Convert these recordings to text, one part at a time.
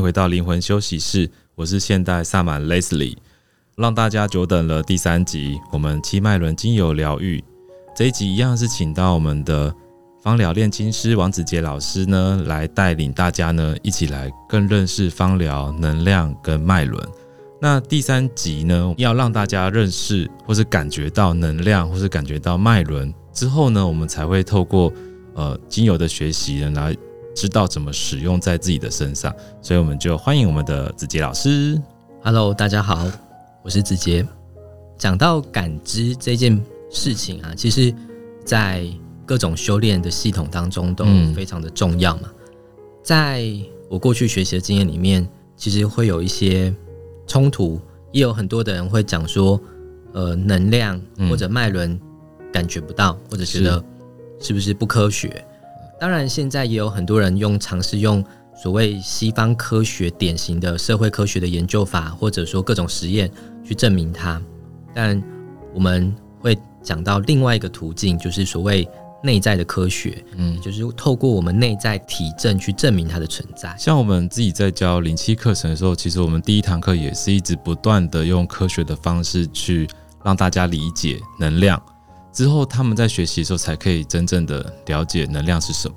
回到灵魂休息室，我是现代萨满 Leslie，让大家久等了。第三集，我们七脉轮精油疗愈这一集一样是请到我们的芳疗炼金师王子杰老师呢，来带领大家呢一起来更认识芳疗能量跟脉轮。那第三集呢，要让大家认识或是感觉到能量，或是感觉到脉轮之后呢，我们才会透过呃精油的学习来。知道怎么使用在自己的身上，所以我们就欢迎我们的子杰老师。Hello，大家好，我是子杰。讲到感知这件事情啊，其实，在各种修炼的系统当中都非常的重要嘛。嗯、在我过去学习的经验里面，其实会有一些冲突，也有很多的人会讲说，呃，能量或者脉轮感觉不到，嗯、或者觉得是不是不科学？当然，现在也有很多人用尝试用所谓西方科学典型的社会科学的研究法，或者说各种实验去证明它。但我们会讲到另外一个途径，就是所谓内在的科学，嗯，就是透过我们内在体证去证明它的存在。像我们自己在教零七课程的时候，其实我们第一堂课也是一直不断的用科学的方式去让大家理解能量。之后，他们在学习的时候才可以真正的了解能量是什么。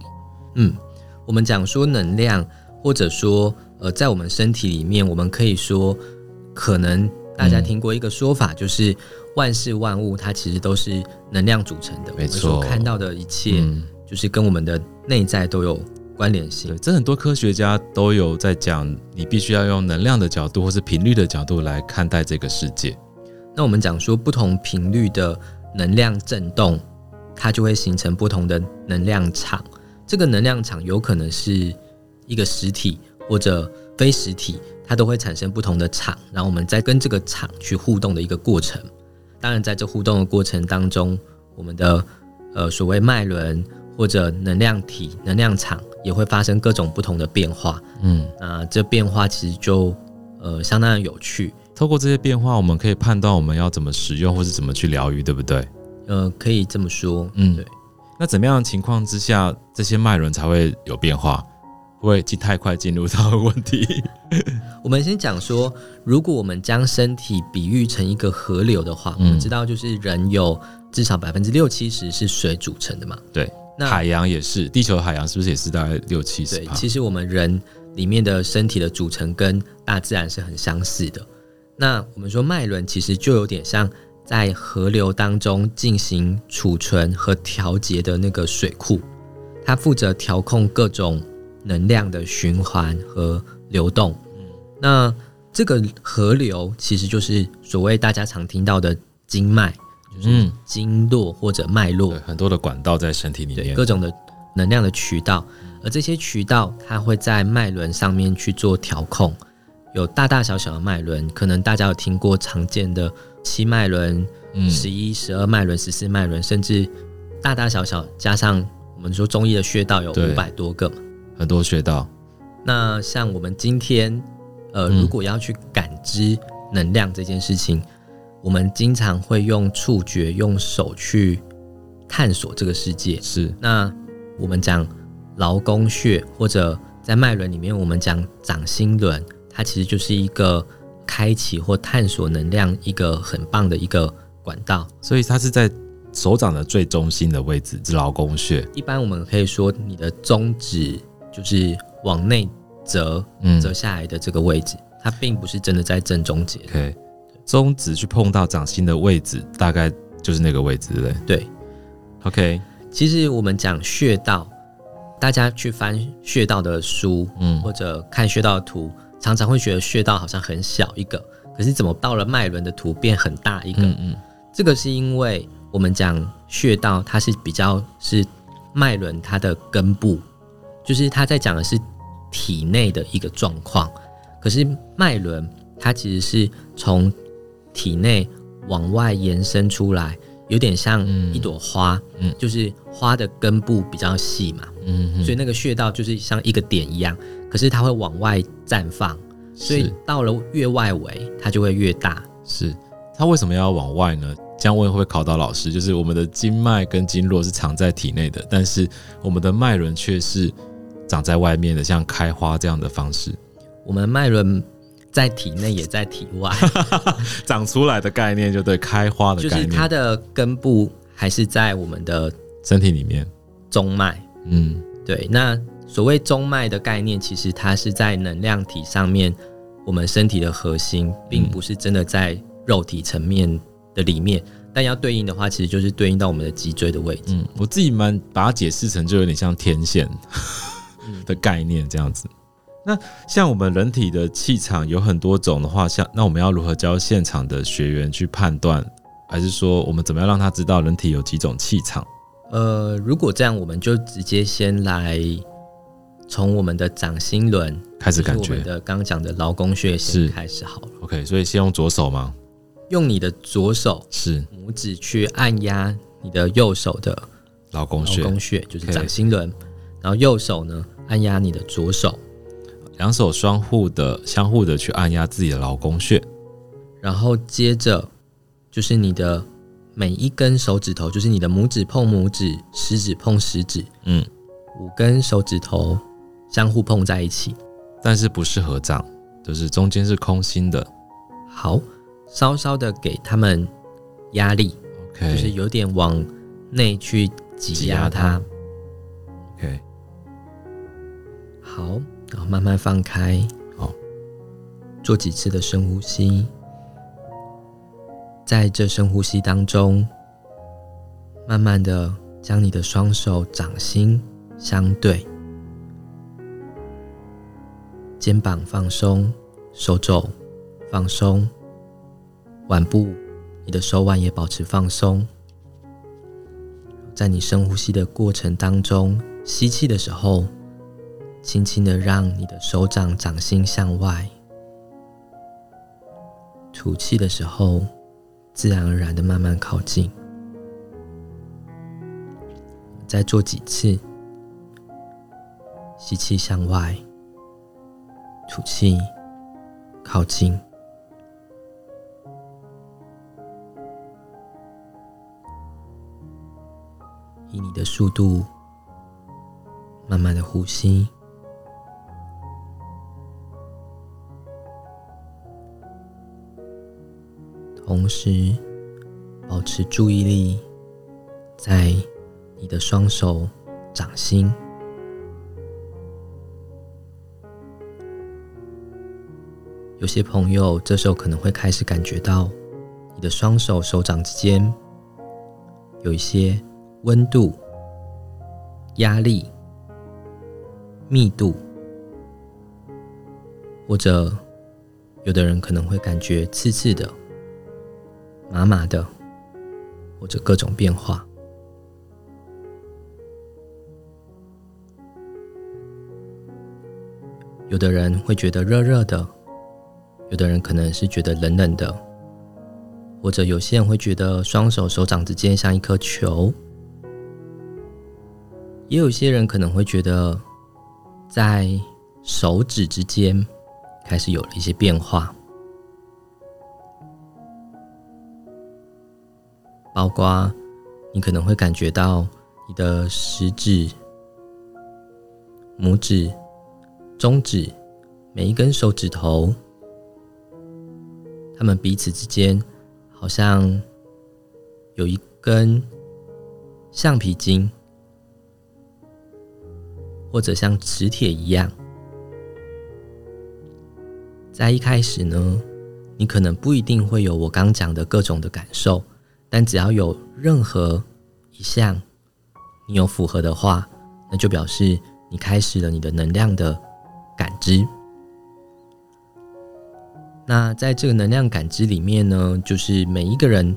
嗯，我们讲说能量，或者说呃，在我们身体里面，我们可以说，可能大家听过一个说法，就是万事万物它其实都是能量组成的。没错，所看到的一切，就是跟我们的内在都有关联性。对，这很多科学家都有在讲，你必须要用能量的角度，或是频率的角度来看待这个世界。那我们讲说不同频率的。能量震动，它就会形成不同的能量场。这个能量场有可能是一个实体或者非实体，它都会产生不同的场。然后我们再跟这个场去互动的一个过程。当然，在这互动的过程当中，我们的呃所谓脉轮或者能量体、能量场也会发生各种不同的变化。嗯，那这变化其实就呃相当的有趣。透过这些变化，我们可以判断我们要怎么使用，或是怎么去疗愈，对不对？呃，可以这么说，嗯，对。那怎么样的情况之下，这些脉轮才会有变化？会进太快进入到问题？我们先讲说，如果我们将身体比喻成一个河流的话，嗯、我们知道就是人有至少百分之六七十是水组成的嘛。对，那海洋也是，地球海洋是不是也是大概六七十？对，其实我们人里面的身体的组成跟大自然是很相似的。那我们说脉轮其实就有点像在河流当中进行储存和调节的那个水库，它负责调控各种能量的循环和流动。嗯，那这个河流其实就是所谓大家常听到的经脉，就是经络或者脉络，很多的管道在身体里面，各种的能量的渠道，而这些渠道它会在脉轮上面去做调控。有大大小小的脉轮，可能大家有听过常见的七脉轮、十一、十二脉轮、十四脉轮，甚至大大小小加上我们说中医的穴道有五百多个，很多穴道。那像我们今天，呃，如果要去感知能量这件事情，嗯、我们经常会用触觉、用手去探索这个世界。是。那我们讲劳宫穴，或者在脉轮里面，我们讲掌心轮。它其实就是一个开启或探索能量一个很棒的一个管道，所以它是在手掌的最中心的位置，是劳宫穴。一般我们可以说，你的中指就是往内折折下来的这个位置，嗯、它并不是真的在正中节。OK，中指去碰到掌心的位置，大概就是那个位置，对对？对。OK，其实我们讲穴道，大家去翻穴道的书，嗯，或者看穴道的图。常常会觉得穴道好像很小一个，可是怎么到了脉轮的图变很大一个？嗯嗯，这个是因为我们讲穴道，它是比较是脉轮它的根部，就是它在讲的是体内的一个状况。可是脉轮它其实是从体内往外延伸出来，有点像一朵花，嗯，就是花的根部比较细嘛，嗯，所以那个穴道就是像一个点一样。可是它会往外绽放，所以到了越外围，它就会越大。是它为什么要往外呢？这样问会不会考到老师？就是我们的经脉跟经络是藏在体内的，但是我们的脉轮却是长在外面的，像开花这样的方式。我们脉轮在体内也在体外长出来的概念，就对开花的概念，就是它的根部还是在我们的身体里面，中脉。嗯，对。那所谓中脉的概念，其实它是在能量体上面，我们身体的核心，并不是真的在肉体层面的里面。嗯、但要对应的话，其实就是对应到我们的脊椎的位置。嗯，我自己蛮把它解释成就有点像天线的概念这样子。那像我们人体的气场有很多种的话，像那我们要如何教现场的学员去判断，还是说我们怎么样让他知道人体有几种气场？呃，如果这样，我们就直接先来从我们的掌心轮开始感觉，就是我们的刚刚讲的劳宫穴先开始好了。OK，所以先用左手吗？用你的左手是。拇指去按压你的右手的劳宫穴，劳宫穴就是掌心轮，然后右手呢按压你的左手。两手双互的、相互的去按压自己的劳宫穴，然后接着就是你的每一根手指头，就是你的拇指碰拇指，食指碰食指，嗯，五根手指头相互碰在一起，但是不是合掌，就是中间是空心的。好，稍稍的给他们压力，OK，就是有点往内去挤压它，OK，好。然后慢慢放开，好，做几次的深呼吸，在这深呼吸当中，慢慢的将你的双手掌心相对，肩膀放松，手肘放松，腕部，你的手腕也保持放松。在你深呼吸的过程当中，吸气的时候。轻轻的让你的手掌掌心向外，吐气的时候，自然而然的慢慢靠近。再做几次，吸气向外，吐气靠近，以你的速度，慢慢的呼吸。同时，保持注意力在你的双手掌心。有些朋友这时候可能会开始感觉到你的双手手掌之间有一些温度、压力、密度，或者有的人可能会感觉刺刺的。麻麻的，或者各种变化。有的人会觉得热热的，有的人可能是觉得冷冷的，或者有些人会觉得双手手掌之间像一颗球，也有些人可能会觉得在手指之间开始有了一些变化。包括你可能会感觉到你的食指、拇指、中指每一根手指头，他们彼此之间好像有一根橡皮筋，或者像磁铁一样。在一开始呢，你可能不一定会有我刚讲的各种的感受。但只要有任何一项你有符合的话，那就表示你开始了你的能量的感知。那在这个能量感知里面呢，就是每一个人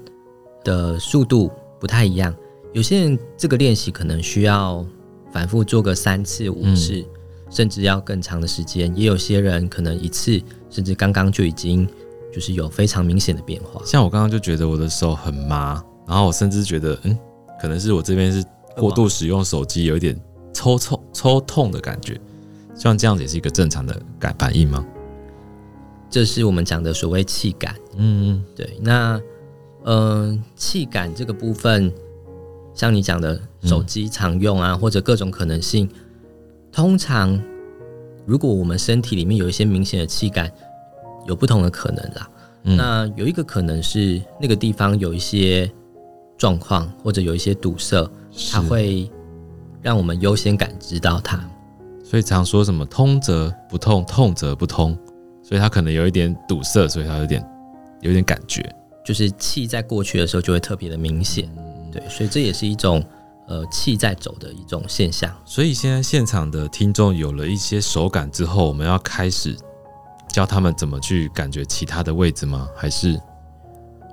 的速度不太一样。有些人这个练习可能需要反复做个三次、五次，嗯、甚至要更长的时间。也有些人可能一次，甚至刚刚就已经。就是有非常明显的变化，像我刚刚就觉得我的手很麻，然后我甚至觉得，嗯，可能是我这边是过度使用手机，有一点抽抽抽痛的感觉，像这样子也是一个正常的感反应吗？这是我们讲的所谓气感，嗯嗯，对。那嗯，气感这个部分，像你讲的手机常用啊，嗯、或者各种可能性，通常如果我们身体里面有一些明显的气感，有不同的可能啦。嗯、那有一个可能是那个地方有一些状况，或者有一些堵塞，它会让我们优先感知到它。所以常说什么“通则不痛，痛则不通”，所以它可能有一点堵塞，所以它有点有点感觉，就是气在过去的时候就会特别的明显。嗯、对，所以这也是一种呃气在走的一种现象。所以现在现场的听众有了一些手感之后，我们要开始。教他们怎么去感觉其他的位置吗？还是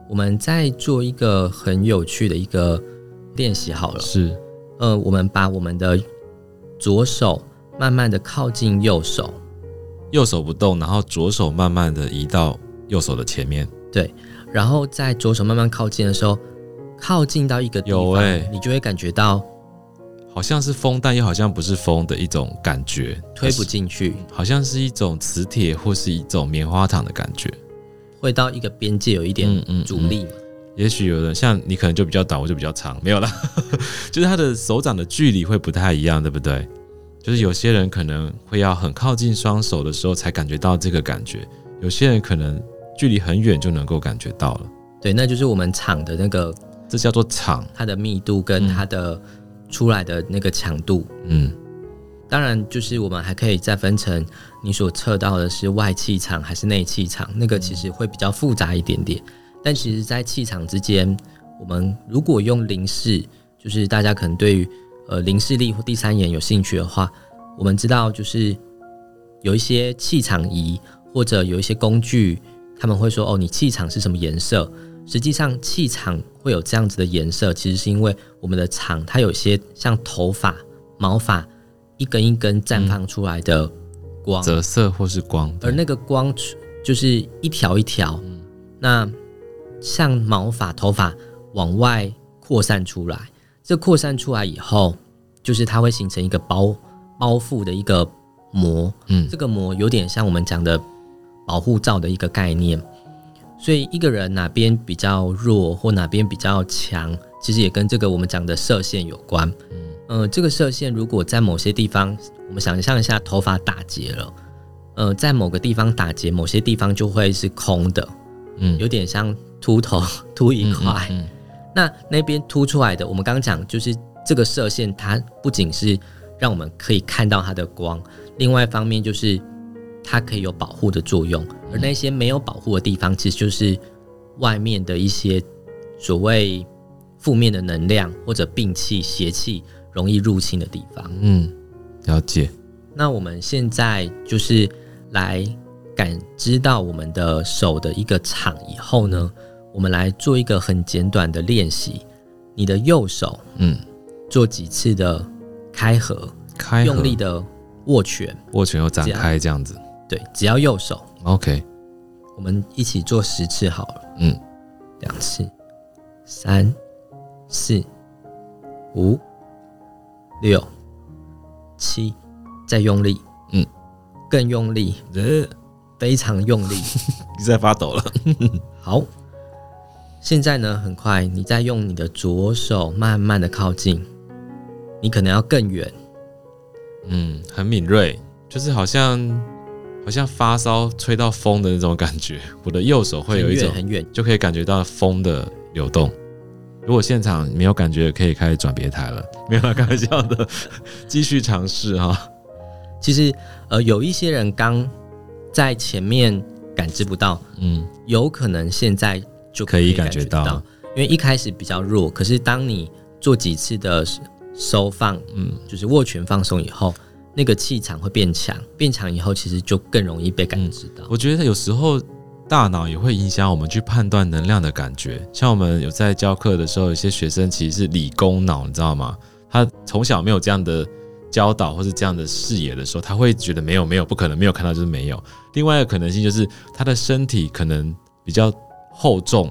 我们在做一个很有趣的一个练习好了。是，呃，我们把我们的左手慢慢的靠近右手，右手不动，然后左手慢慢的移到右手的前面。对，然后在左手慢慢靠近的时候，靠近到一个地方，有欸，你就会感觉到。好像是风，但又好像不是风的一种感觉，推不进去，好像是一种磁铁或是一种棉花糖的感觉，会到一个边界有一点阻力。嗯嗯嗯，也许有人像你，可能就比较短，我就比较长，没有啦，就是他的手掌的距离会不太一样，对不对？就是有些人可能会要很靠近双手的时候才感觉到这个感觉，有些人可能距离很远就能够感觉到了。对，那就是我们场的那个，这叫做场，它的密度跟它的、嗯。出来的那个强度，嗯，当然就是我们还可以再分成你所测到的是外气场还是内气场，那个其实会比较复杂一点点。但其实，在气场之间，我们如果用零式，就是大家可能对于呃零视力或第三眼有兴趣的话，我们知道就是有一些气场仪或者有一些工具，他们会说哦，你气场是什么颜色？实际上，气场会有这样子的颜色，其实是因为我们的场它有些像头发、毛发一根一根绽放出来的光，折射或是光，而那个光就是一条一条，嗯、那像毛发、头发往外扩散出来，这扩散出来以后，就是它会形成一个包包覆的一个膜，嗯，这个膜有点像我们讲的保护罩的一个概念。所以一个人哪边比较弱或哪边比较强，其实也跟这个我们讲的射线有关。嗯，呃，这个射线如果在某些地方，我们想象一下头发打结了，呃，在某个地方打结，某些地方就会是空的，嗯，有点像秃头秃一块。嗯嗯嗯，那那边凸出来的，我们刚刚讲就是这个射线，它不仅是让我们可以看到它的光，另外一方面就是。它可以有保护的作用，而那些没有保护的地方，其实就是外面的一些所谓负面的能量或者病气、邪气容易入侵的地方。嗯，了解。那我们现在就是来感知到我们的手的一个场以后呢，我们来做一个很简短的练习。你的右手，嗯，做几次的开合，开合，用力的握拳，握拳又展开，这样子。对，只要右手。OK，我们一起做十次好了。嗯，两次，三、四、五、六、七，再用力。嗯，更用力。呃，非常用力。你在发抖了。好，现在呢，很快，你再用你的左手慢慢的靠近，你可能要更远。嗯，很敏锐，就是好像。好像发烧吹到风的那种感觉，我的右手会有一种很远，就可以感觉到风的流动。如果现场没有感觉，可以开始转别台了。没有开玩笑的，继续尝试哈。其实呃，有一些人刚在前面感知不到，嗯，有可能现在就可以感觉到，因为一开始比较弱，可是当你做几次的收放，嗯，就是握拳放松以后。那个气场会变强，变强以后，其实就更容易被感知到。我觉得有时候大脑也会影响我们去判断能量的感觉。像我们有在教课的时候，有些学生其实是理工脑，你知道吗？他从小没有这样的教导或是这样的视野的时候，他会觉得没有没有不可能，没有看到就是没有。另外一个可能性就是他的身体可能比较厚重。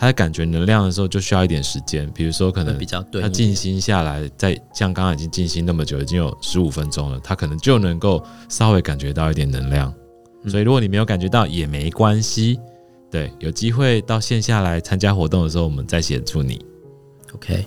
他在感觉能量的时候就需要一点时间，比如说可能他静心下来，在像刚刚已经静心那么久，已经有十五分钟了，他可能就能够稍微感觉到一点能量。所以如果你没有感觉到也没关系，对，有机会到线下来参加活动的时候，我们再协助你。OK，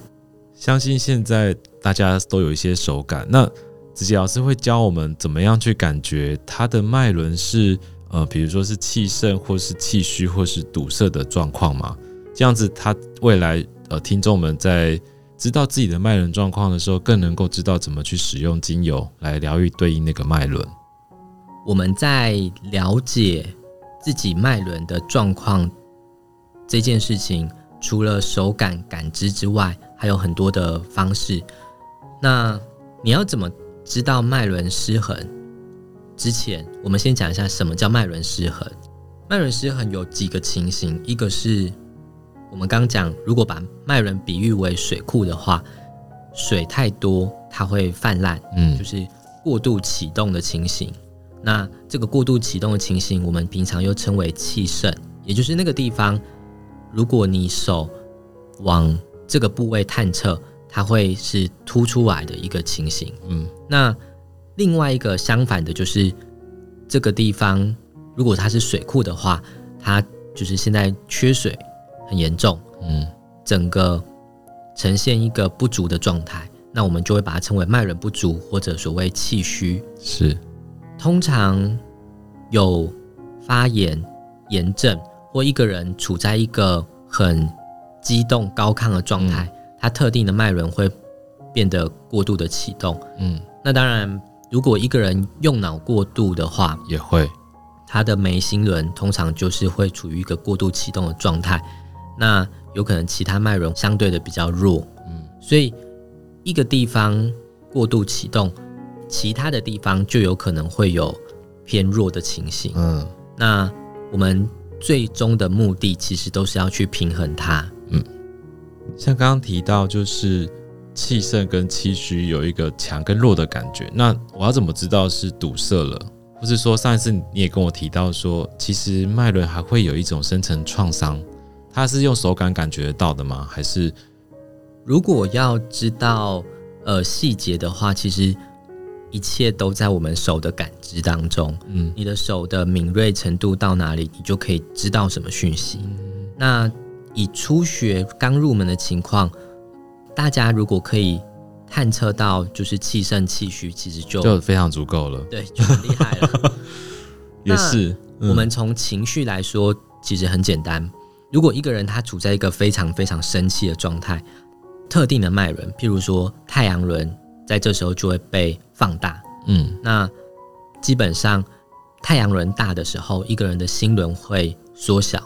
相信现在大家都有一些手感，那子杰老师会教我们怎么样去感觉他的脉轮是呃，比如说是气盛或是气虚或是堵塞的状况吗？这样子，他未来呃，听众们在知道自己的脉轮状况的时候，更能够知道怎么去使用精油来疗愈对应那个脉轮。我们在了解自己脉轮的状况这件事情，除了手感感知之外，还有很多的方式。那你要怎么知道脉轮失衡？之前我们先讲一下什么叫脉轮失衡。脉轮失衡有几个情形，一个是我们刚讲，如果把脉轮比喻为水库的话，水太多它会泛滥，嗯，就是过度启动的情形。那这个过度启动的情形，我们平常又称为气盛，也就是那个地方，如果你手往这个部位探测，它会是凸出来的一个情形。嗯，那另外一个相反的，就是这个地方，如果它是水库的话，它就是现在缺水很严重，嗯，整个呈现一个不足的状态，那我们就会把它称为脉轮不足，或者所谓气虚。是。通常有发炎、炎症，或一个人处在一个很激动、高亢的状态，他、嗯、特定的脉轮会变得过度的启动。嗯，那当然，如果一个人用脑过度的话，也会，他的眉心轮通常就是会处于一个过度启动的状态。那有可能其他脉轮相对的比较弱。嗯，所以一个地方过度启动。其他的地方就有可能会有偏弱的情形。嗯，那我们最终的目的其实都是要去平衡它。嗯，像刚刚提到，就是气盛跟气虚有一个强跟弱的感觉。那我要怎么知道是堵塞了？或是说上一次你也跟我提到说，其实脉轮还会有一种深层创伤，它是用手感感觉得到的吗？还是如果要知道呃细节的话，其实。一切都在我们手的感知当中。嗯，你的手的敏锐程度到哪里，你就可以知道什么讯息。嗯、那以初学刚入门的情况，大家如果可以探测到就是气盛气虚，其实就就非常足够了。对，就很厉害了。也是，嗯、我们从情绪来说，其实很简单。如果一个人他处在一个非常非常生气的状态，特定的脉轮，譬如说太阳轮。在这时候就会被放大，嗯，那基本上太阳轮大的时候，一个人的心轮会缩小，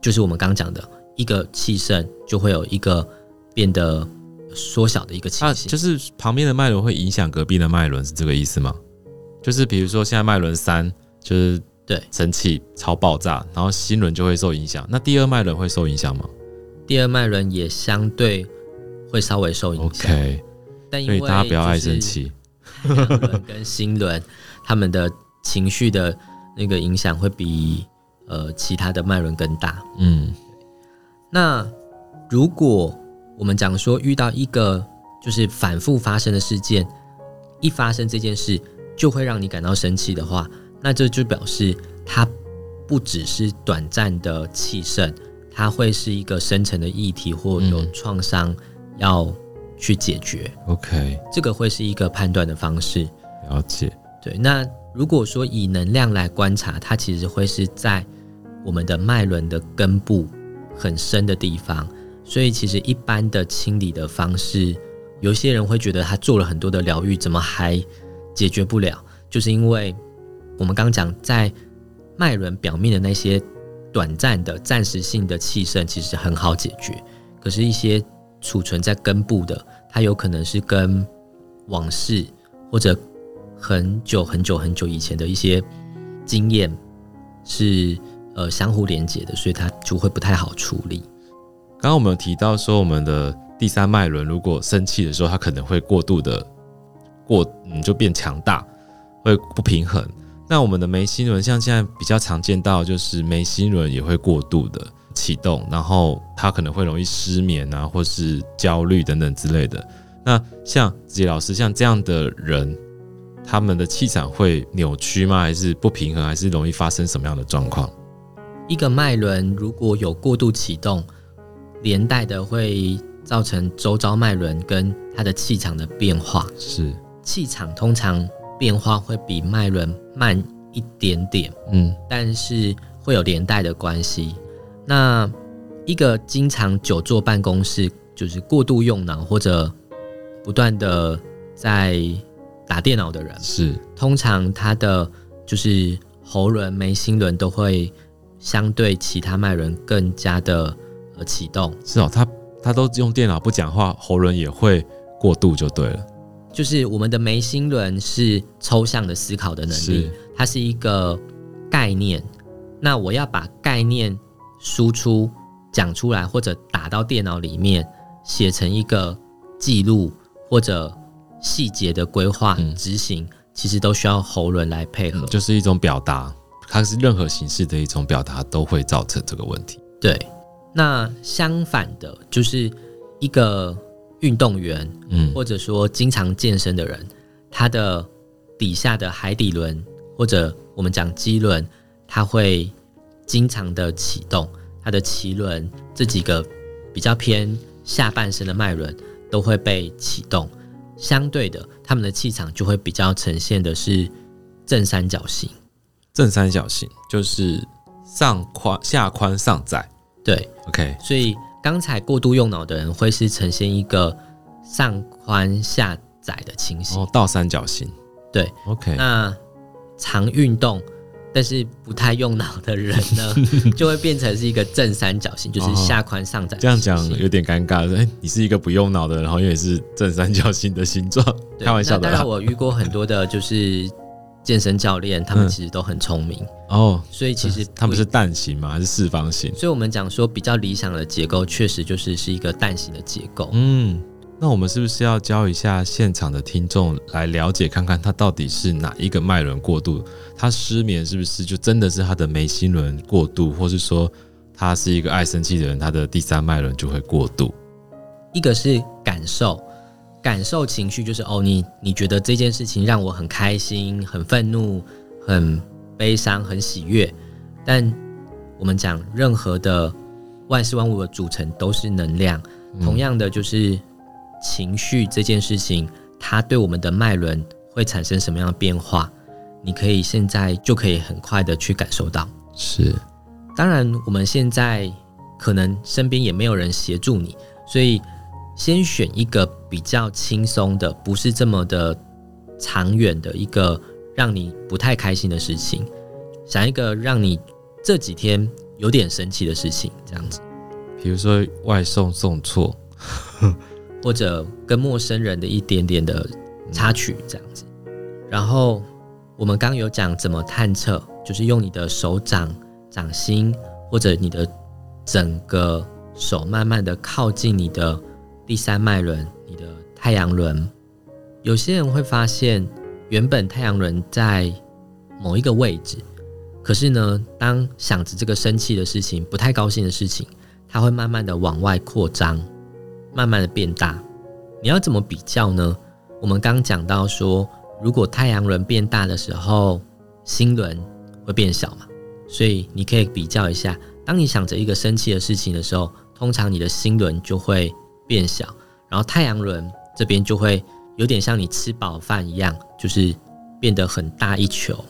就是我们刚讲的一个气盛就会有一个变得缩小的一个情形，啊，就是旁边的脉轮会影响隔壁的脉轮，是这个意思吗？就是比如说现在脉轮三就是对生气超爆炸，然后心轮就会受影响，那第二脉轮会受影响吗？第二脉轮也相对会稍微受影响。Okay. 但因为大家不要爱生气，跟心轮，他们的情绪的那个影响会比呃其他的脉轮更大。嗯，那如果我们讲说遇到一个就是反复发生的事件，一发生这件事就会让你感到生气的话，那这就表示它不只是短暂的气盛，它会是一个深层的议题或有创伤要。去解决，OK，这个会是一个判断的方式。了解，对。那如果说以能量来观察，它其实会是在我们的脉轮的根部很深的地方。所以，其实一般的清理的方式，有些人会觉得他做了很多的疗愈，怎么还解决不了？就是因为我们刚讲，在脉轮表面的那些短暂的、暂时性的气盛，其实很好解决。可是，一些储存在根部的，它有可能是跟往事或者很久很久很久以前的一些经验是呃相互连接的，所以它就会不太好处理。刚刚我们有提到说，我们的第三脉轮如果生气的时候，它可能会过度的过，嗯，就变强大，会不平衡。那我们的眉心轮，像现在比较常见到，就是眉心轮也会过度的。启动，然后它可能会容易失眠啊，或是焦虑等等之类的。那像子杰老师像这样的人，他们的气场会扭曲吗？还是不平衡？还是容易发生什么样的状况？一个脉轮如果有过度启动，连带的会造成周遭脉轮跟他的气场的变化。是，气场通常变化会比脉轮慢一点点，嗯，但是会有连带的关系。那一个经常久坐办公室，就是过度用脑或者不断的在打电脑的人，是通常他的就是喉轮、眉心轮都会相对其他脉轮更加的呃启动。是哦，他他都用电脑不讲话，喉轮也会过度就对了。就是我们的眉心轮是抽象的思考的能力，是它是一个概念。那我要把概念输出讲出来，或者打到电脑里面，写成一个记录或者细节的规划执行，其实都需要喉轮来配合。嗯，就是一种表达，它是任何形式的一种表达，都会造成这个问题。对，那相反的，就是一个。运动员，嗯，或者说经常健身的人，他的底下的海底轮或者我们讲肌轮，它会经常的启动，它的脐轮这几个比较偏下半身的脉轮都会被启动，相对的，他们的气场就会比较呈现的是正三角形。正三角形就是上宽下宽上窄，对，OK，所以。刚才过度用脑的人会是呈现一个上宽下窄的情形，哦，倒三角形。对，OK。那常运动但是不太用脑的人呢，就会变成是一个正三角形，就是下宽上窄。这样讲有点尴尬。哎，你是一个不用脑的，然后因为是正三角形的形状，开玩笑的。当然，我遇过很多的，就是。健身教练他们其实都很聪明哦，所以其实他们是蛋形吗？还是四方形？所以我们讲说比较理想的结构，确实就是是一个蛋形的结构。嗯，那我们是不是要教一下现场的听众来了解看看，他到底是哪一个脉轮过度？他失眠是不是就真的是他的眉心轮过度，或是说他是一个爱生气的人，他的第三脉轮就会过度？一个是感受。感受情绪就是哦，你你觉得这件事情让我很开心、很愤怒、很悲伤、很喜悦。但我们讲任何的万事万物的组成都是能量，嗯、同样的就是情绪这件事情，它对我们的脉轮会产生什么样的变化？你可以现在就可以很快的去感受到。是，当然我们现在可能身边也没有人协助你，所以。先选一个比较轻松的，不是这么的长远的一个让你不太开心的事情，想一个让你这几天有点生气的事情，这样子。比如说外送送错，或者跟陌生人的一点点的插曲，这样子。然后我们刚刚有讲怎么探测，就是用你的手掌掌心或者你的整个手，慢慢的靠近你的。第三脉轮，你的太阳轮，有些人会发现，原本太阳轮在某一个位置，可是呢，当想着这个生气的事情、不太高兴的事情，它会慢慢的往外扩张，慢慢的变大。你要怎么比较呢？我们刚讲到说，如果太阳轮变大的时候，心轮会变小嘛，所以你可以比较一下，当你想着一个生气的事情的时候，通常你的心轮就会。变小，然后太阳轮这边就会有点像你吃饱饭一样，就是变得很大一球。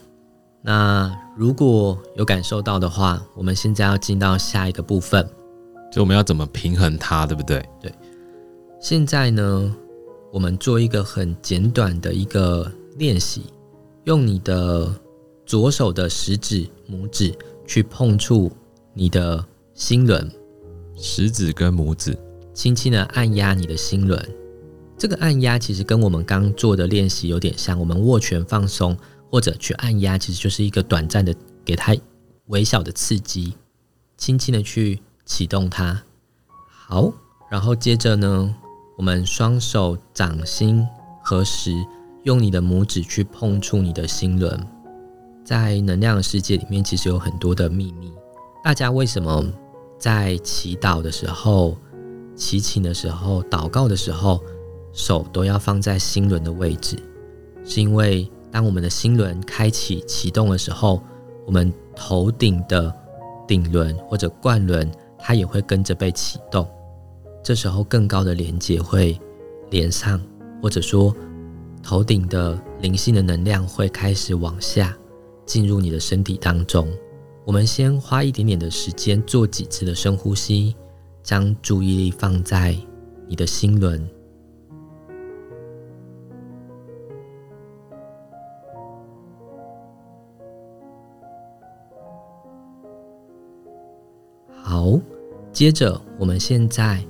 那如果有感受到的话，我们现在要进到下一个部分，就我们要怎么平衡它，对不对？对。现在呢，我们做一个很简短的一个练习，用你的左手的食指、拇指去碰触你的心轮，食指跟拇指。轻轻的按压你的心轮，这个按压其实跟我们刚做的练习有点像。我们握拳放松或者去按压，其实就是一个短暂的给它微小的刺激，轻轻的去启动它。好，然后接着呢，我们双手掌心合十，用你的拇指去碰触你的心轮。在能量的世界里面，其实有很多的秘密。大家为什么在祈祷的时候，祈请的时候，祷告的时候，手都要放在心轮的位置，是因为当我们的心轮开启启动的时候，我们头顶的顶轮或者冠轮，它也会跟着被启动。这时候更高的连接会连上，或者说头顶的灵性的能量会开始往下进入你的身体当中。我们先花一点点的时间做几次的深呼吸，将注意力放在你的心轮。好，接着我们现在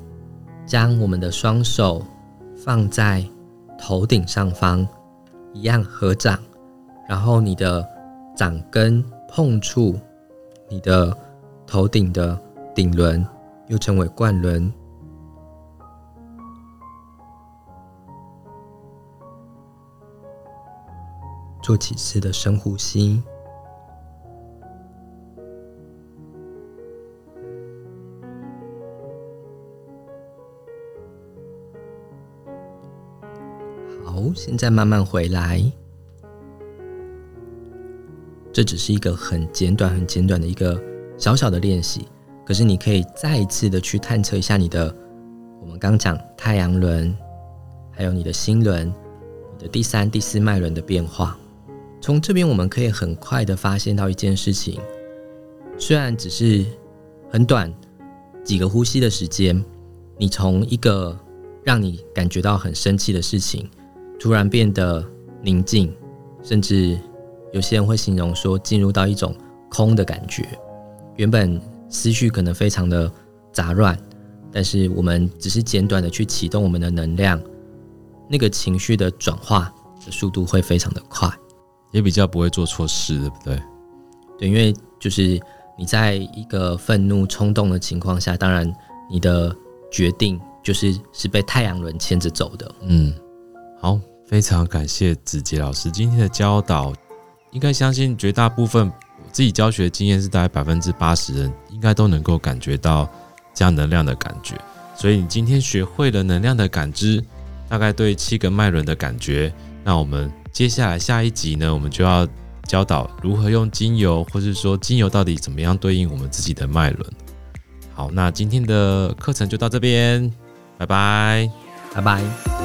将我们的双手放在头顶上方，一样合掌，然后你的掌根碰触。你的头顶的顶轮，又称为冠轮，做几次的深呼吸。好，现在慢慢回来。这只是一个很简短、很简短的一个小小的练习，可是你可以再一次的去探测一下你的，我们刚讲太阳轮，还有你的心轮、你的第三、第四脉轮的变化。从这边我们可以很快的发现到一件事情，虽然只是很短几个呼吸的时间，你从一个让你感觉到很生气的事情，突然变得宁静，甚至。有些人会形容说，进入到一种空的感觉，原本思绪可能非常的杂乱，但是我们只是简短的去启动我们的能量，那个情绪的转化的速度会非常的快，也比较不会做错事，对不对？对，因为就是你在一个愤怒冲动的情况下，当然你的决定就是是被太阳轮牵着走的。嗯，好，非常感谢子杰老师今天的教导。应该相信绝大部分我自己教学经验是大概百分之八十人应该都能够感觉到这样能量的感觉，所以你今天学会了能量的感知，大概对七个脉轮的感觉。那我们接下来下一集呢，我们就要教导如何用精油，或是说精油到底怎么样对应我们自己的脉轮。好，那今天的课程就到这边，拜拜，拜拜。